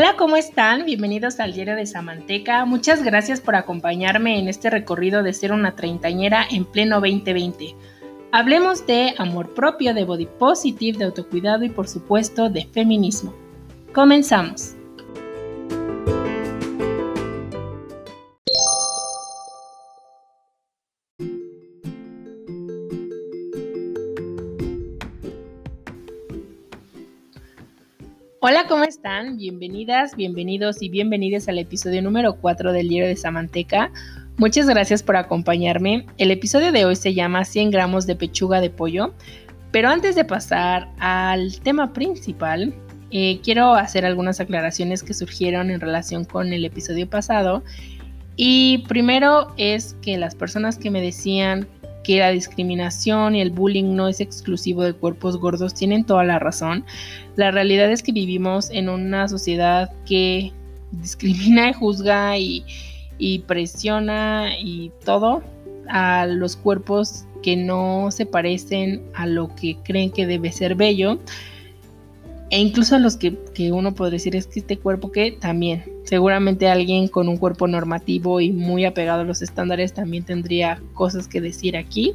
Hola, ¿cómo están? Bienvenidos al Diario de Samanteca. Muchas gracias por acompañarme en este recorrido de ser una treintañera en pleno 2020. Hablemos de amor propio, de body positive, de autocuidado y por supuesto de feminismo. Comenzamos. Hola, ¿cómo están? Bienvenidas, bienvenidos y bienvenidas al episodio número 4 del Diario de Samanteca. Muchas gracias por acompañarme. El episodio de hoy se llama 100 gramos de pechuga de pollo. Pero antes de pasar al tema principal, eh, quiero hacer algunas aclaraciones que surgieron en relación con el episodio pasado. Y primero es que las personas que me decían que la discriminación y el bullying no es exclusivo de cuerpos gordos tienen toda la razón. La realidad es que vivimos en una sociedad que discrimina y juzga y, y presiona y todo a los cuerpos que no se parecen a lo que creen que debe ser bello e incluso a los que, uno podría decir es que este cuerpo que también, seguramente alguien con un cuerpo normativo y muy apegado a los estándares también tendría cosas que decir aquí.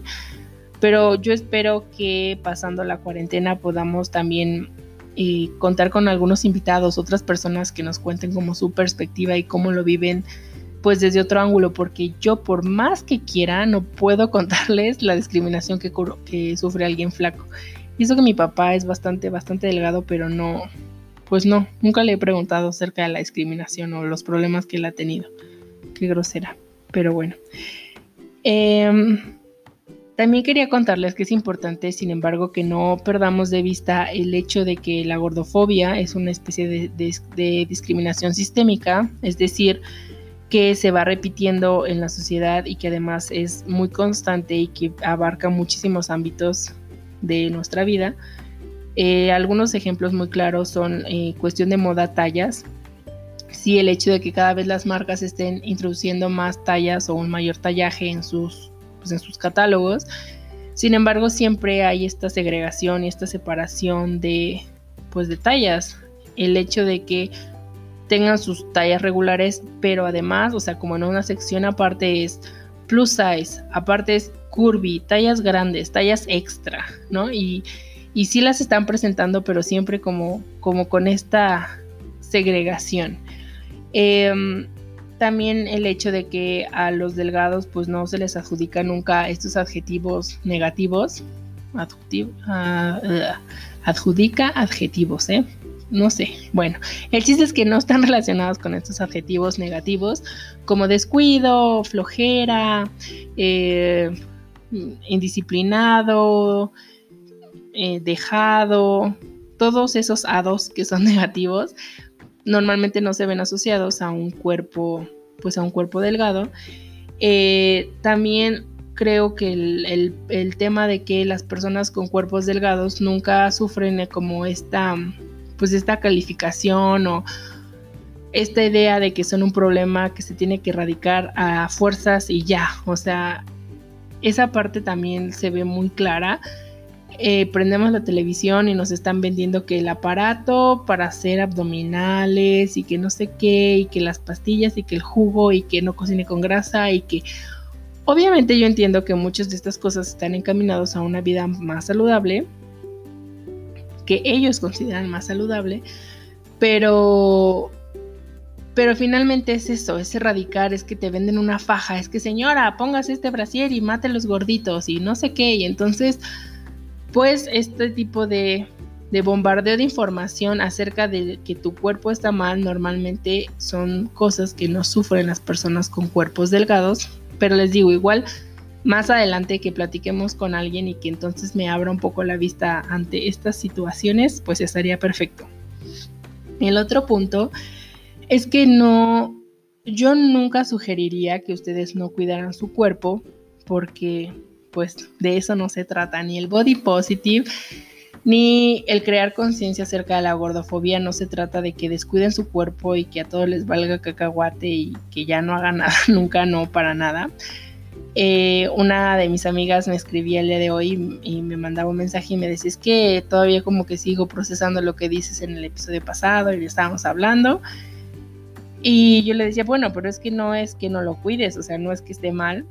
Pero yo espero que pasando la cuarentena podamos también eh, contar con algunos invitados, otras personas que nos cuenten como su perspectiva y cómo lo viven pues desde otro ángulo, porque yo por más que quiera no puedo contarles la discriminación que, que sufre alguien flaco. Y eso que mi papá es bastante, bastante delgado, pero no, pues no, nunca le he preguntado acerca de la discriminación o los problemas que él ha tenido. Qué grosera, pero bueno. Em, también quería contarles que es importante, sin embargo, que no perdamos de vista el hecho de que la gordofobia es una especie de, de discriminación sistémica, es decir, que se va repitiendo en la sociedad y que además es muy constante y que abarca muchísimos ámbitos de nuestra vida. Eh, algunos ejemplos muy claros son eh, cuestión de moda tallas. Sí, el hecho de que cada vez las marcas estén introduciendo más tallas o un mayor tallaje en sus, pues, en sus catálogos. Sin embargo, siempre hay esta segregación y esta separación de, pues, de tallas. El hecho de que tengan sus tallas regulares, pero además, o sea, como en una sección aparte es plus size, aparte es curvy, tallas grandes, tallas extra, ¿no? Y, y sí las están presentando, pero siempre como, como con esta segregación. Em, también el hecho de que a los delgados pues no se les adjudica nunca estos adjetivos negativos. Ah, adjudica adjetivos, ¿eh? No sé. Bueno, el chiste es que no están relacionados con estos adjetivos negativos como descuido, flojera, eh, indisciplinado, eh, dejado, todos esos hados que son negativos normalmente no se ven asociados a un cuerpo, pues a un cuerpo delgado. Eh, también creo que el, el, tema de que las personas con cuerpos delgados nunca sufren como esta pues esta calificación o esta idea de que son un problema que se tiene que erradicar a fuerzas y ya, o sea, esa parte también se ve muy clara. Eh, prendemos la televisión y nos están vendiendo que el aparato para hacer abdominales y que no sé qué, y que las pastillas y que el jugo y que no cocine con grasa y que obviamente yo entiendo que muchas de estas cosas están encaminados a una vida más saludable, que ellos consideran más saludable, pero pero finalmente es eso, es erradicar, es que te venden una faja, es que señora, pongas este brasier y mate los gorditos y no sé qué. Y entonces, pues este tipo de, de, bombardeo de información acerca de que tu cuerpo está mal normalmente son cosas que no sufren las personas con cuerpos delgados. Pero les digo, igual más adelante que platiquemos con alguien y que entonces me abra un poco la vista ante estas situaciones, pues estaría perfecto. El otro punto es que no, yo nunca sugeriría que ustedes no cuidaran su cuerpo porque pues de eso no se trata, ni el body positive, ni el crear conciencia acerca de la gordofobia, no se trata de que descuiden su cuerpo y que a todos les valga cacahuate y que ya no hagan nada, nunca no, para nada Eh, una de mis amigas me escribía el día de hoy y, me mandaba un mensaje y me decía, es que todavía como que sigo procesando lo que dices en el episodio pasado y estábamos hablando. Y yo le decía, bueno, pero es que no es que no lo cuides, o sea, no es que esté mal.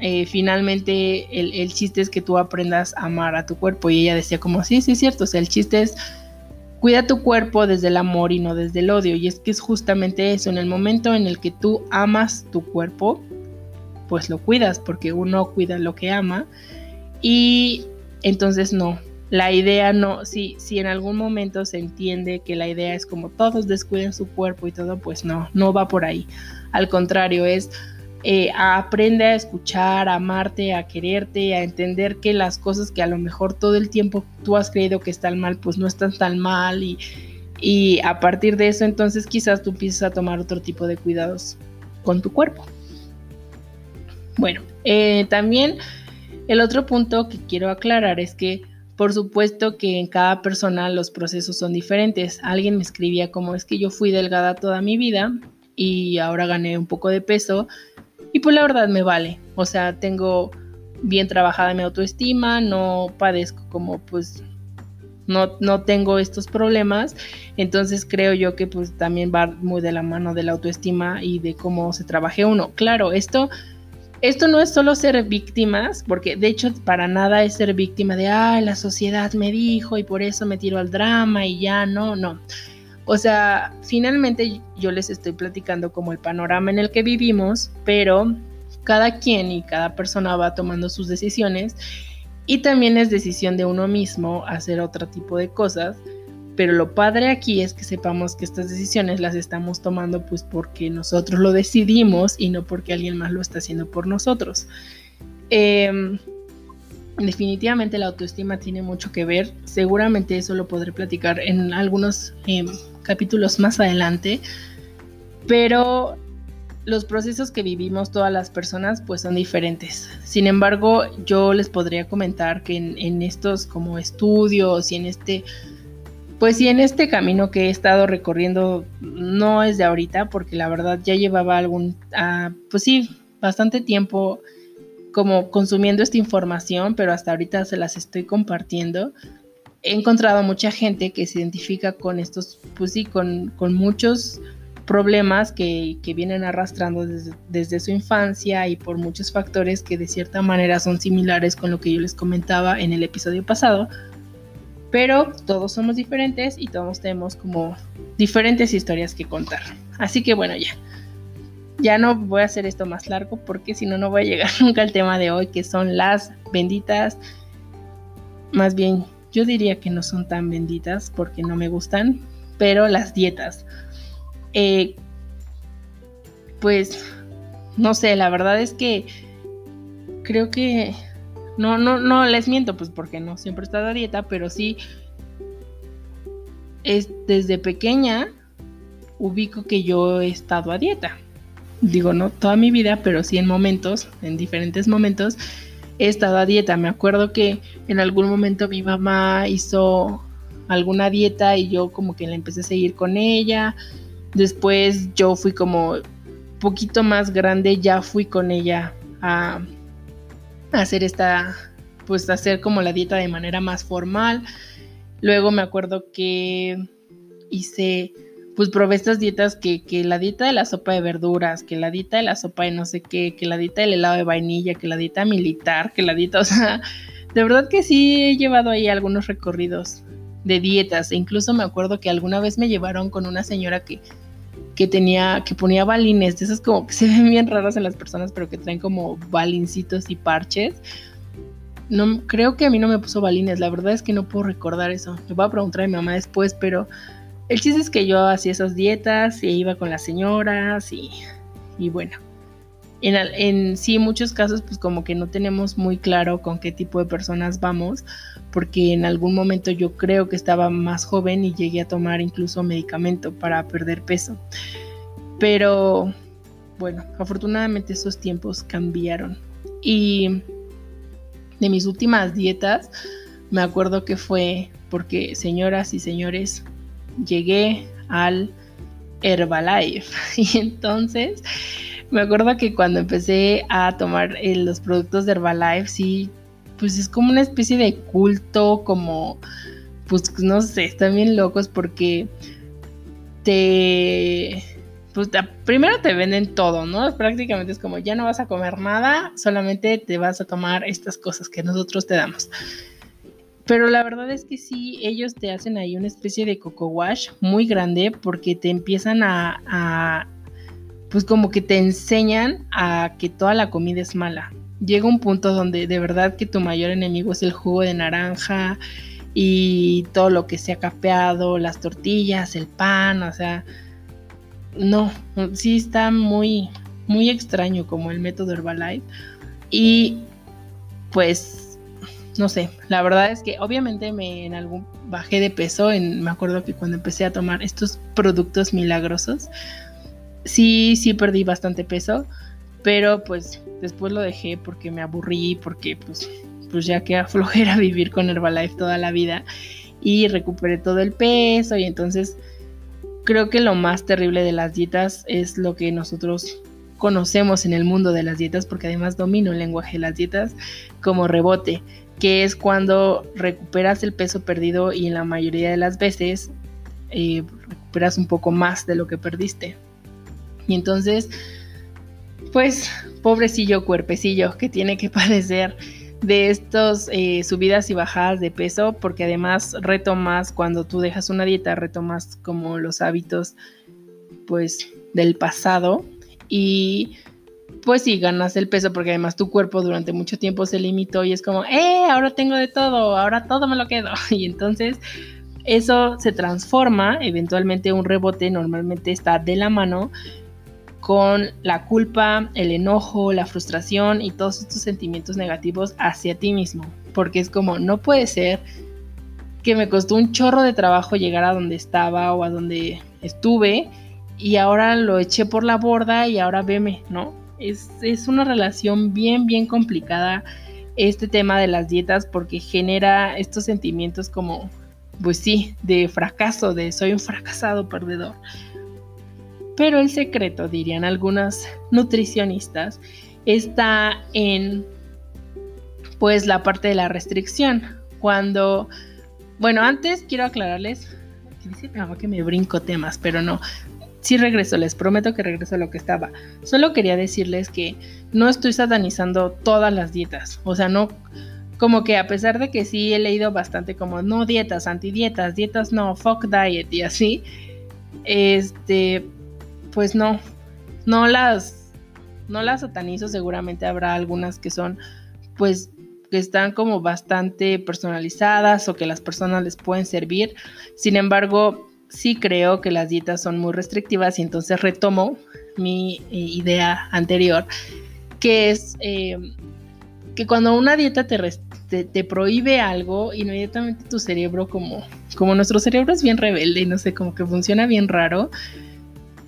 Eh, finalmente el, el, chiste es que tú aprendas a amar a tu cuerpo. Y ella decía como, sí, sí es cierto, o sea, el chiste es cuida tu cuerpo desde el amor y no desde el odio. Y es que es justamente eso, en el momento en el que tú amas tu cuerpo, pues lo cuidas, porque uno cuida lo que ama. Y entonces no, la idea no, si, si en algún momento se entiende que la idea es como todos descuiden su cuerpo y todo, pues no, no va por ahí. Al contrario, es eh, aprende a escuchar, a amarte, a quererte, a entender que las cosas que a lo mejor todo el tiempo tú has creído que están mal, pues no están tan mal y, y a partir de eso entonces quizás tú empieces a tomar otro tipo de cuidados con tu cuerpo. Bueno, eh, también el otro punto que quiero aclarar es que por supuesto que en cada persona los procesos son diferentes. Alguien me escribía como es que yo fui delgada toda mi vida y ahora gané un poco de peso y pues la verdad me vale. O sea, tengo bien trabajada mi autoestima, no padezco como pues no, no, tengo estos problemas, entonces creo yo que pues también va muy de la mano de la autoestima y de cómo se trabaje uno. Claro, esto esto no es solo ser víctimas, porque de hecho para nada es ser víctima de, ay, la sociedad me dijo y por eso me tiro al drama y ya, no, no. O sea, finalmente yo les estoy platicando como el panorama en el que vivimos, pero cada quien y cada persona va tomando sus decisiones y también es decisión de uno mismo hacer otro tipo de cosas pero lo padre aquí es que sepamos que estas decisiones las estamos tomando pues porque nosotros lo decidimos y no porque alguien más lo está haciendo por nosotros. Em, definitivamente la autoestima tiene mucho que ver, seguramente eso lo podré platicar en algunos em, capítulos más adelante, pero los procesos que vivimos todas las personas pues son diferentes. Sin embargo, yo les podría comentar que en, en estos como estudios y en este pues sí, en este camino que he estado recorriendo no es de ahorita, porque la verdad ya llevaba algún, ah, pues sí, bastante tiempo como consumiendo esta información, pero hasta ahorita se las estoy compartiendo. He encontrado mucha gente que se identifica con estos, pues sí, con, muchos problemas que, vienen arrastrando desde, desde, su infancia y por muchos factores que de cierta manera son similares con lo que yo les comentaba en el episodio pasado pero todos somos diferentes y todos tenemos como diferentes historias que contar. Así que bueno, ya. Ya no voy a hacer esto más largo porque si no, no voy a llegar nunca al tema de hoy, que son las benditas. Más bien, yo diría que no son tan benditas porque no me gustan, pero las dietas. Eh, pues, no sé, la verdad es que creo que no, no, no les miento, pues porque no siempre he estado a dieta, pero sí es desde pequeña ubico que yo he estado a dieta. Digo, no toda mi vida, pero sí en momentos, en diferentes momentos, he estado a dieta. Me acuerdo que en algún momento mi mamá hizo alguna dieta y yo como que la empecé a seguir con ella. Después yo fui como poquito más grande, ya fui con ella a hacer esta, pues hacer como la dieta de manera más formal. Luego me acuerdo que hice, pues probé estas dietas que, que la dieta de la sopa de verduras, que la dieta de la sopa de no sé qué, que la dieta del helado de vainilla, que la dieta militar, que la dieta, o sea, de verdad que sí he llevado ahí algunos recorridos de dietas. E incluso me acuerdo que alguna vez me llevaron con una señora que que tenía, que ponía balines, de esos como que se ven bien raros en las personas, pero que traen como balincitos y parches. No, creo que a mí no me puso balines, la verdad es que no puedo recordar eso. Le voy a preguntar a mi mamá después, pero el chiste es que yo hacía esas dietas y iba con las señoras y, y bueno. En, en sí, muchos casos, pues como que no tenemos muy claro con qué tipo de personas vamos, porque en algún momento yo creo que estaba más joven y llegué a tomar incluso medicamento para perder peso. Pero bueno, afortunadamente esos tiempos cambiaron. Y de mis últimas dietas, me acuerdo que fue porque, señoras y señores, llegué al Herbalife. Y entonces me acuerdo que cuando empecé a tomar eh, los productos de Herbalife, sí, pues es como una especie de culto, como, pues no sé, están bien locos porque te pues primero te venden todo, ¿no? Prácticamente es como ya no vas a comer nada, solamente te vas a tomar estas cosas que nosotros te damos. Pero la verdad es que sí, ellos te hacen ahí una especie de coco wash muy grande porque te empiezan a, a pues como que te enseñan a que toda la comida es mala. Llega un punto donde de verdad que tu mayor enemigo es el jugo de naranja y todo lo que se ha capeado, las tortillas, el pan, o sea, no, sí está muy, muy extraño como el método Herbalife. Y pues, no sé, la verdad es que obviamente me en algún bajé de peso, me acuerdo que cuando empecé a tomar estos productos milagrosos, sí, sí perdí bastante peso, pero pues después lo dejé porque me aburrí, porque pues, pues ya que aflojera vivir con Herbalife toda la vida y recuperé todo el peso y entonces creo que lo más terrible de las dietas es lo que nosotros conocemos en el mundo de las dietas, porque además domino el lenguaje de las dietas como rebote, que es cuando recuperas el peso perdido y en la mayoría de las veces eh, recuperas un poco más de lo que perdiste. Y entonces, pues, pobrecillo cuerpecillo que tiene que padecer de estas eh, subidas y bajadas de peso, porque además retomas cuando tú dejas una dieta, retomas como los hábitos pues del pasado y pues sí, ganas el peso porque además tu cuerpo durante mucho tiempo se limitó y es como, eh, ahora tengo de todo, ahora todo me lo quedo. Y entonces eso se transforma, eventualmente un rebote normalmente está de la mano con la culpa, el enojo, la frustración y todos estos sentimientos negativos hacia ti mismo. Porque es como, no puede ser que me costó un chorro de trabajo llegar a donde estaba o a donde estuve y ahora lo eché por la borda y ahora veme, ¿no? Es, es una relación bien, bien complicada este tema de las dietas porque genera estos sentimientos como, pues sí, de fracaso, de soy un fracasado perdedor. Pero el secreto, dirían algunas nutricionistas, está en pues la parte de la restricción. Cuando, bueno, antes quiero aclararles, dice que me brinco temas, pero no. Sí regreso, les prometo que regreso a lo que estaba. Solo quería decirles que no estoy satanizando todas las dietas. O sea, no, como que a pesar de que sí he leído bastante como no dietas, antidietas, dietas no, fuck diet y así, este, pues no, no las, no las satanizo, seguramente habrá algunas que son, pues, que están como bastante personalizadas o que las personas les pueden servir. Sin embargo, sí creo que las dietas son muy restrictivas y entonces retomo mi eh, idea anterior, que es eh, que cuando una dieta te, te, te, prohíbe algo, inmediatamente tu cerebro, como, como nuestro cerebro es bien rebelde y no sé, como que funciona bien raro,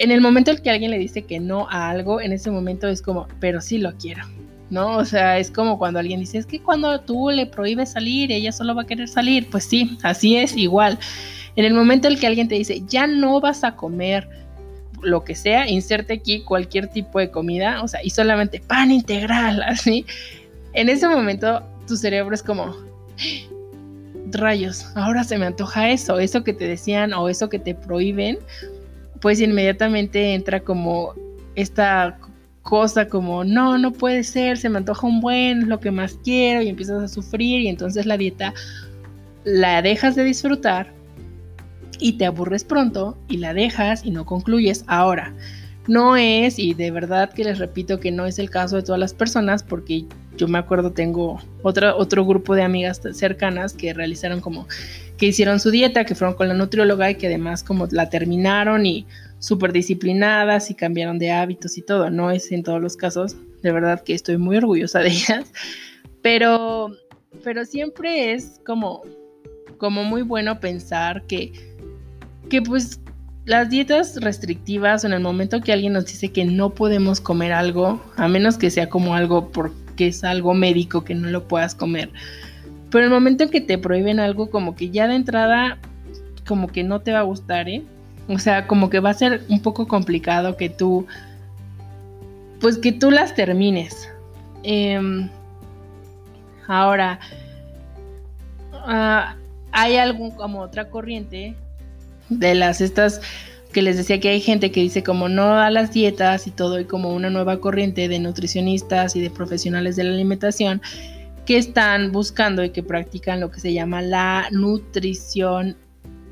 en el momento en que alguien le dice que no a algo, en ese momento es como, pero sí lo quiero, ¿no? O sea, es como cuando alguien dice, es que cuando tú le prohíbes salir, ella solo va a querer salir. Pues sí, así es, igual. En el momento en que alguien te dice, ya no vas a comer lo que sea, inserte aquí cualquier tipo de comida, o sea, y solamente pan integral, así. En ese momento tu cerebro es como, rayos, ahora se me antoja eso, eso que te decían o eso que te prohíben, pues inmediatamente entra como esta cosa como, no, no puede ser, se me antoja un buen, es lo que más quiero y empiezas a sufrir y entonces la dieta la dejas de disfrutar y te aburres pronto y la dejas y no concluyes. Ahora, no es, y de verdad que les repito que no es el caso de todas las personas, porque yo me acuerdo tengo otro, otro grupo de amigas cercanas que realizaron como que hicieron su dieta, que fueron con la nutrióloga y que además como la terminaron y súper disciplinadas y cambiaron de hábitos y todo. No es en todos los casos, de verdad que estoy muy orgullosa de ellas, pero, pero siempre es como, como muy bueno pensar que, que pues las dietas restrictivas en el momento que alguien nos dice que no podemos comer algo, a menos que sea como algo porque es algo médico que no lo puedas comer, pero el momento en que te prohíben algo, como que ya de entrada, como que no te va a gustar, ¿eh? O sea, como que va a ser un poco complicado que tú pues que tú las termines. Em, ahora, ah, hay algún como otra corriente de las estas que les decía que hay gente que dice como no a las dietas y todo y como una nueva corriente de nutricionistas y de profesionales de la alimentación que están buscando y que practican lo que se llama la nutrición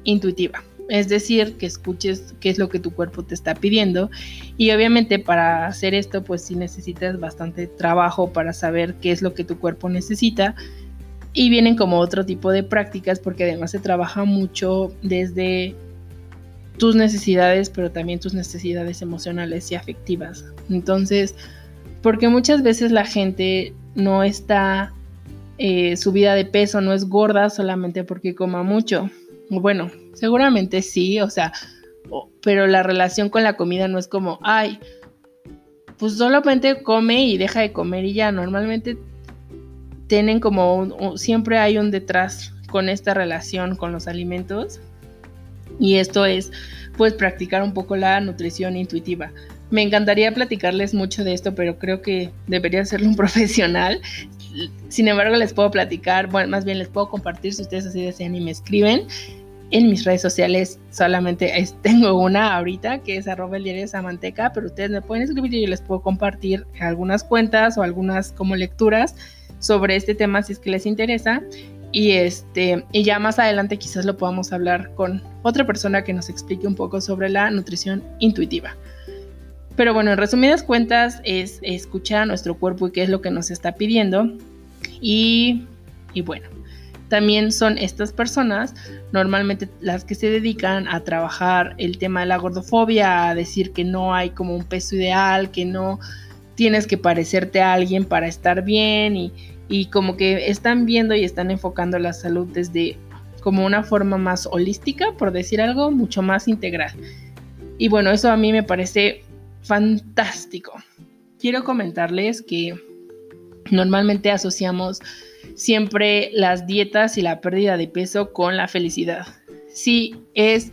intuitiva. Es decir, que escuches qué es lo que tu cuerpo te está pidiendo. Y obviamente para hacer esto, pues sí necesitas bastante trabajo para saber qué es lo que tu cuerpo necesita. Y vienen como otro tipo de prácticas porque además se trabaja mucho desde tus necesidades, pero también tus necesidades emocionales y afectivas. Entonces, porque muchas veces la gente no está eh, subida de peso, no es gorda solamente porque coma mucho. Bueno, seguramente sí, o sea, pero la relación con la comida no es como, ay, pues solamente come y deja de comer y ya, normalmente tienen como, siempre hay un detrás con esta relación con los alimentos y esto es pues practicar un poco la nutrición intuitiva. Me encantaría platicarles mucho de esto, pero creo que debería serlo un profesional. Sin embargo, les puedo platicar, bueno, más bien les puedo compartir si ustedes así desean y me escriben. En mis redes sociales solamente tengo una ahorita que es arroba el diario de Samanteca, pero ustedes me pueden escribir y yo les puedo compartir algunas cuentas o algunas como lecturas sobre este tema si es que les interesa. Y este, y ya más adelante quizás lo podamos hablar con otra persona que nos explique un poco sobre la nutrición intuitiva. Pero bueno, en resumidas cuentas es escuchar a nuestro cuerpo y qué es lo que nos está pidiendo. Y, y bueno, también son estas personas normalmente las que se dedican a trabajar el tema de la gordofobia, a decir que no hay como un peso ideal, que no tienes que parecerte a alguien para estar bien y, y como que están viendo y están enfocando la salud desde como una forma más holística, por decir algo, mucho más integral. Y bueno, eso a mí me parece fantástico. Quiero comentarles que normalmente asociamos siempre las dietas y la pérdida de peso con la felicidad. Sí, es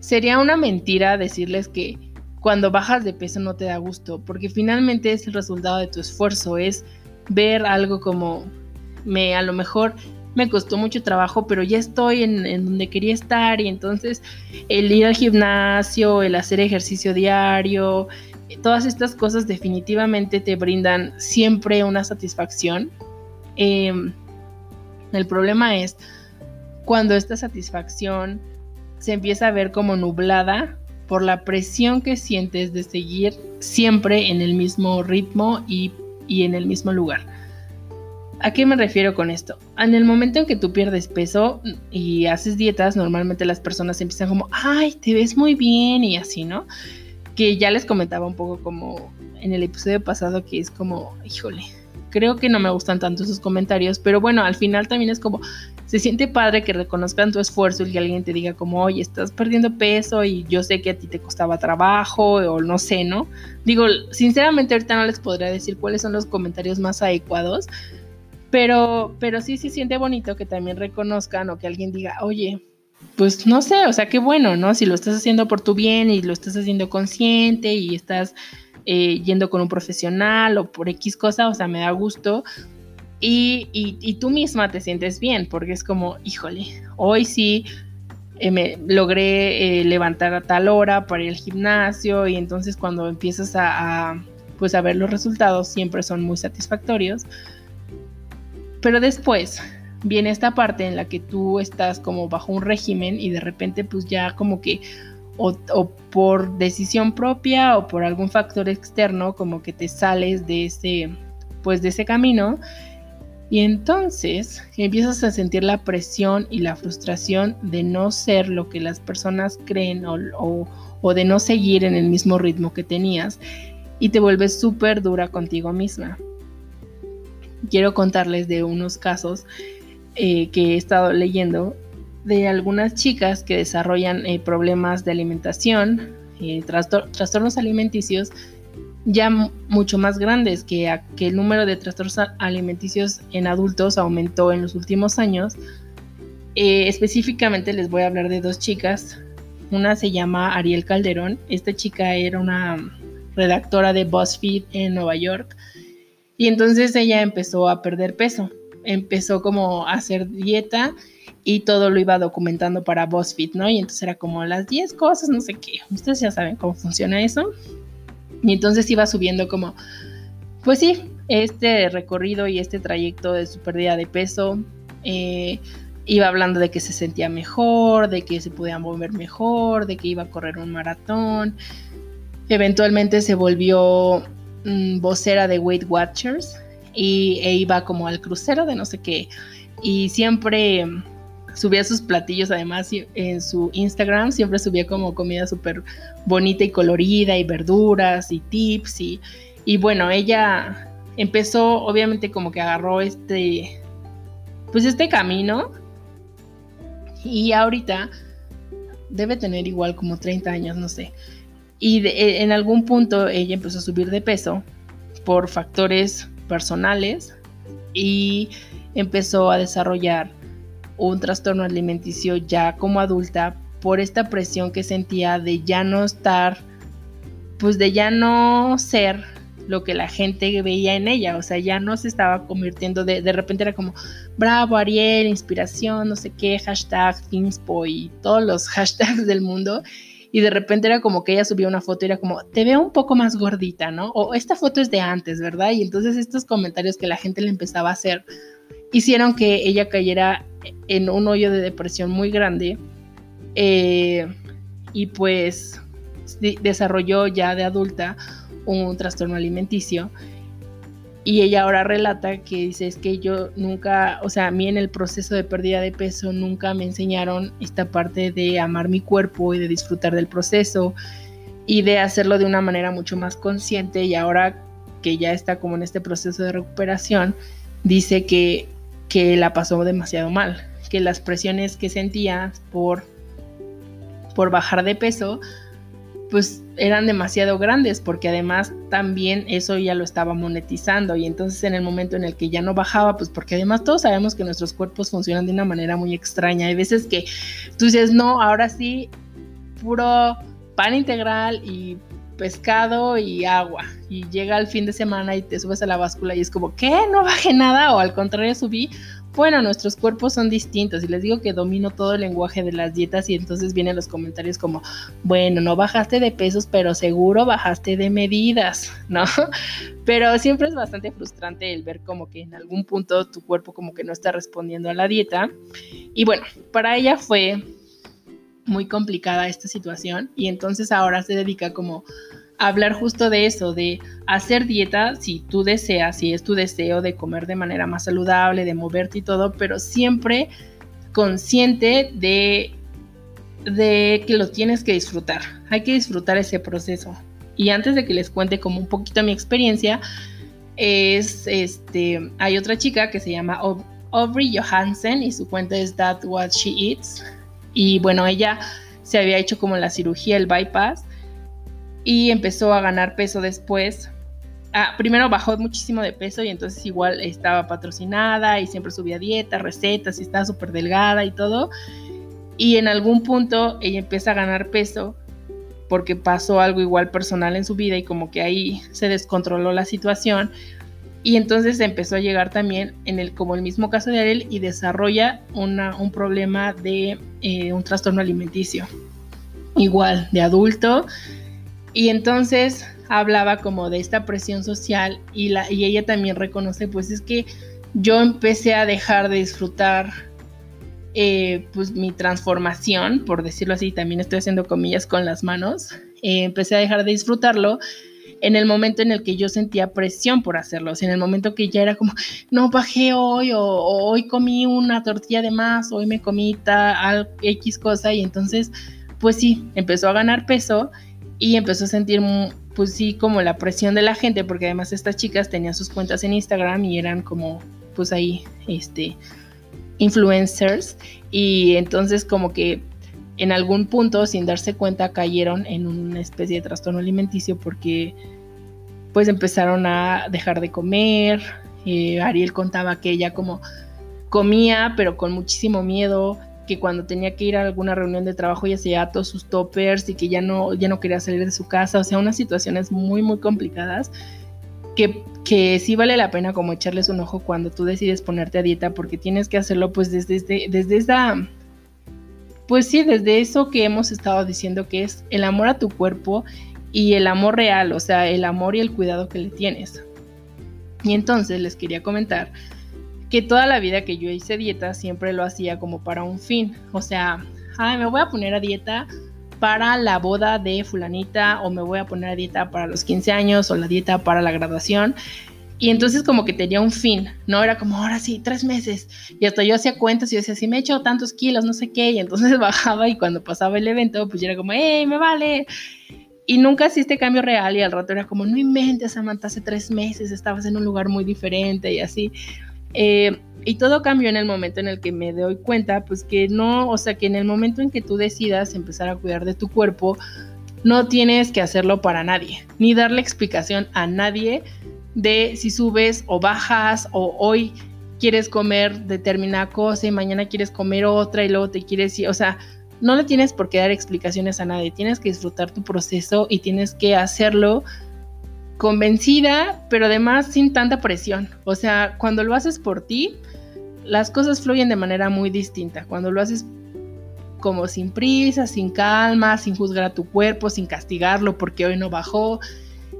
sería una mentira decirles que cuando bajas de peso no te da gusto, porque finalmente es el resultado de tu esfuerzo, es ver algo como me a lo mejor me costó mucho trabajo, pero ya estoy en, donde quería estar y entonces el ir al gimnasio, el hacer ejercicio diario, todas estas cosas definitivamente te brindan siempre una satisfacción. Em, el problema es cuando esta satisfacción se empieza a ver como nublada por la presión que sientes de seguir siempre en el mismo ritmo y y en el mismo lugar. ¿A qué me refiero con esto? En el momento en que tú pierdes peso y haces dietas, normalmente las personas empiezan como, ay, te ves muy bien y así, ¿no? Que ya les comentaba un poco como en el episodio pasado que es como, híjole, creo que no me gustan tanto esos comentarios, pero bueno, al final también es como, se siente padre que reconozcan tu esfuerzo y que alguien te diga como, oye, estás perdiendo peso y yo sé que a ti te costaba trabajo o no sé, ¿no? Digo, sinceramente ahorita no les podría decir cuáles son los comentarios más adecuados, pero, pero sí se siente bonito que también reconozcan o que alguien diga, oye, pues no sé, o sea, qué bueno, ¿no? Si lo estás haciendo por tu bien y lo estás haciendo consciente y estás eh, yendo con un profesional o por X cosa, o sea, me da gusto, y, tú misma te sientes bien, porque es como, híjole, hoy sí eh, me logré eh, levantar a tal hora para ir al gimnasio y entonces cuando empiezas a, pues a ver los resultados siempre son muy satisfactorios. Pero después viene esta parte en la que tú estás como bajo un régimen y de repente pues ya como que o, o, por decisión propia o por algún factor externo como que te sales de ese pues de ese camino y entonces empiezas a sentir la presión y la frustración de no ser lo que las personas creen o, de no seguir en el mismo ritmo que tenías y te vuelves súper dura contigo misma. Quiero contarles de unos casos eh, que he estado leyendo de algunas chicas que desarrollan eh, problemas de alimentación, eh, trastornos alimenticios ya mucho más grandes, que, que el número de trastornos alimenticios en adultos aumentó en los últimos años. Específicamente les voy a hablar de dos chicas. Una se llama Ariel Calderón. Esta chica era una redactora de BuzzFeed en Nueva York. Y entonces ella empezó a perder peso, empezó como a hacer dieta y todo lo iba documentando para BuzzFeed, ¿no? Y entonces era como las 10 cosas, no sé qué. Ustedes ya saben cómo funciona eso. Y entonces iba subiendo como, pues sí, este recorrido y este trayecto de su pérdida de peso. Eh, iba hablando de que se sentía mejor, de que se podía mover mejor, de que iba a correr un maratón. Eventualmente se volvió mm, vocera de Weight Watchers y e iba como al crucero de no sé qué. Y siempre subía sus platillos, además en su Instagram siempre subía como comida súper bonita y colorida y verduras y tips y, y bueno, ella empezó obviamente como que agarró este, pues este camino y ahorita debe tener igual como 30 años, no sé. Y en algún punto ella empezó a subir de peso por factores personales y empezó a desarrollar un trastorno alimenticio ya como adulta por esta presión que sentía de ya no estar, pues de ya no ser lo que la gente veía en ella, o sea, ya no se estaba convirtiendo, de, de repente era como, bravo Ariel, inspiración, no sé qué, hashtag, Thingspo y todos los hashtags del mundo, y de repente era como que ella subía una foto y era como, te veo un poco más gordita, ¿no? O esta foto es de antes, ¿verdad? Y entonces estos comentarios que la gente le empezaba a hacer hicieron que ella cayera en un hoyo de depresión muy grande eh, y pues desarrolló ya de adulta un trastorno alimenticio y ella ahora relata que dice es que yo nunca, o sea, a mí en el proceso de pérdida de peso nunca me enseñaron esta parte de amar mi cuerpo y de disfrutar del proceso y de hacerlo de una manera mucho más consciente y ahora que ya está como en este proceso de recuperación, dice que que la pasó demasiado mal, que las presiones que sentía por, por bajar de peso, pues eran demasiado grandes, porque además también eso ya lo estaba monetizando y entonces en el momento en el que ya no bajaba, pues porque además todos sabemos que nuestros cuerpos funcionan de una manera muy extraña. Hay veces que tú dices, no, ahora sí, puro pan integral y pescado y agua. Y llega el fin de semana y te subes a la báscula y es como, ¿qué? No bajé nada o al contrario subí. Bueno, nuestros cuerpos son distintos y les digo que domino todo el lenguaje de las dietas y entonces vienen los comentarios como, bueno, no bajaste de pesos, pero seguro bajaste de medidas, ¿no? Pero siempre es bastante frustrante el ver como que en algún punto tu cuerpo como que no está respondiendo a la dieta. Y bueno, para ella fue muy complicada esta situación y entonces ahora se dedica como hablar justo de eso, de hacer dieta si tú deseas, si es tu deseo de comer de manera más saludable, de moverte y todo, pero siempre consciente de, que lo tienes que disfrutar. Hay que disfrutar ese proceso. Y antes de que les cuente como un poquito mi experiencia, es este, hay otra chica que se llama Aubrey Johansen y su cuenta es That What She Eats y bueno, ella se había hecho como la cirugía, el bypass, y empezó a ganar peso después. Ah, primero bajó muchísimo de peso y entonces igual estaba patrocinada y siempre subía dieta, recetas y estaba súper delgada y todo. Y en algún punto ella empieza a ganar peso porque pasó algo igual personal en su vida y como que ahí se descontroló la situación y entonces empezó a llegar también en el, como el mismo caso de Ariel, y desarrolla una, un problema de eh, un trastorno alimenticio. Igual, de adulto. Y entonces hablaba como de esta presión social y, la, y ella también reconoce, pues es que yo empecé a dejar de disfrutar eh, pues mi transformación, por decirlo así, también estoy haciendo comillas con las manos, eh, empecé a dejar de disfrutarlo en el momento en el que yo sentía presión por hacerlo, o sea, en el momento que ya era como, no bajé hoy, o, hoy comí una tortilla de más, hoy me comí tal X cosa, y entonces, pues sí, empezó a ganar peso y empezó a sentir, pues sí, como la presión de la gente, porque además estas chicas tenían sus cuentas en Instagram y eran como, pues ahí, este, influencers, y entonces como que en algún punto, sin darse cuenta, cayeron en una especie de trastorno alimenticio porque pues empezaron a dejar de comer. Eh, Ariel contaba que ella como comía, pero con muchísimo miedo, que cuando tenía que ir a alguna reunión de trabajo ya se llevaba todos sus toppers y que ya no, ya no quería salir de su casa, o sea, unas situaciones muy, muy complicadas que, que sí vale la pena como echarles un ojo cuando tú decides ponerte a dieta porque tienes que hacerlo pues desde, desde, desde esa, pues sí, desde eso que hemos estado diciendo que es el amor a tu cuerpo y el amor real, o sea, el amor y el cuidado que le tienes. Y entonces les quería comentar que toda la vida que yo hice dieta siempre lo hacía como para un fin. O sea, me voy a poner a dieta para la boda de fulanita o me voy a poner a dieta para los 15 años o la dieta para la graduación. Y entonces como que tenía un fin, ¿no? Era como, ahora sí, tres meses. Y hasta yo hacía cuentas y yo decía, si me he hecho tantos kilos, no sé qué. Y entonces bajaba y cuando pasaba el evento, pues yo era como, ¡hey, me vale! Y nunca hiciste cambio real y al rato era como, no inventes, Samantha, hace tres meses estabas en un lugar muy diferente y así. Eh, y todo cambió en el momento en el que me doy cuenta, pues que no, o sea, que en el momento en que tú decidas empezar a cuidar de tu cuerpo, no tienes que hacerlo para nadie, ni darle explicación a nadie de si subes o bajas o hoy quieres comer determinada cosa y mañana quieres comer otra y luego te quieres ir, o sea, no le tienes por qué dar explicaciones a nadie, tienes que disfrutar tu proceso y tienes que hacerlo convencida, pero además sin tanta presión. O sea, cuando lo haces por ti, las cosas fluyen de manera muy distinta. Cuando lo haces como sin prisa, sin calma, sin juzgar a tu cuerpo, sin castigarlo porque hoy no bajó.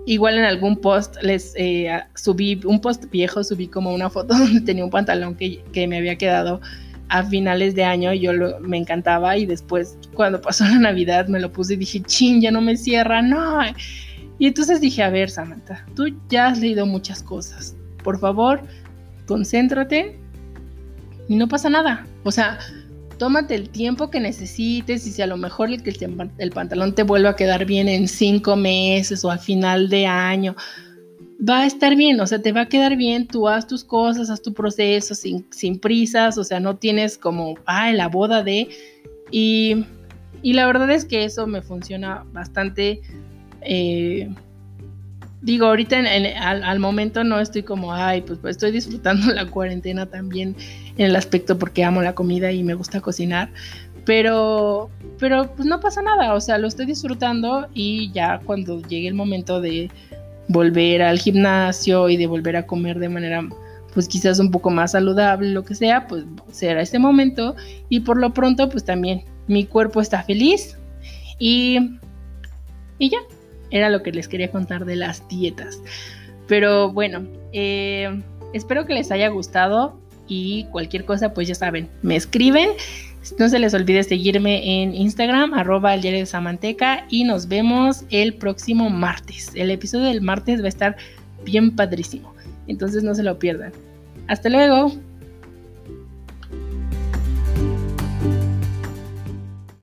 Igual en algún post les eh, subí, un post viejo, subí como una foto donde tenía un pantalón que, me había quedado a finales de año y yo me encantaba y después cuando pasó la Navidad me lo puse y dije, chin, ya no me cierra, no. Y entonces dije, a ver, Samantha, tú ya has leído muchas cosas. Por favor, concéntrate y no pasa nada. O sea, tómate el tiempo que necesites y si a lo mejor el, el pantalón te vuelve a quedar bien en cinco meses o al final de año, va a estar bien, o sea, te va a quedar bien, tú haz tus cosas, haz tu proceso sin, sin prisas, o sea, no tienes como, ah, la boda de... Y, y la verdad es que eso me funciona bastante eh, digo, ahorita al, momento no estoy como, ay, pues, pues, estoy disfrutando la cuarentena también en el aspecto porque amo la comida y me gusta cocinar, pero, pero pues no pasa nada, o sea, lo estoy disfrutando y ya cuando llegue el momento de volver al gimnasio y de volver a comer de manera pues quizás un poco más saludable, lo que sea, pues será este momento y por lo pronto pues también mi cuerpo está feliz y, y ya, era lo que les quería contar de las dietas. Pero bueno, eh, espero que les haya gustado y cualquier cosa, pues ya saben, me escriben. No se les olvide seguirme en Instagram, arroba el de Samanteca, y nos vemos el próximo martes. El episodio del martes va a estar bien padrísimo, entonces no se lo pierdan. Hasta luego.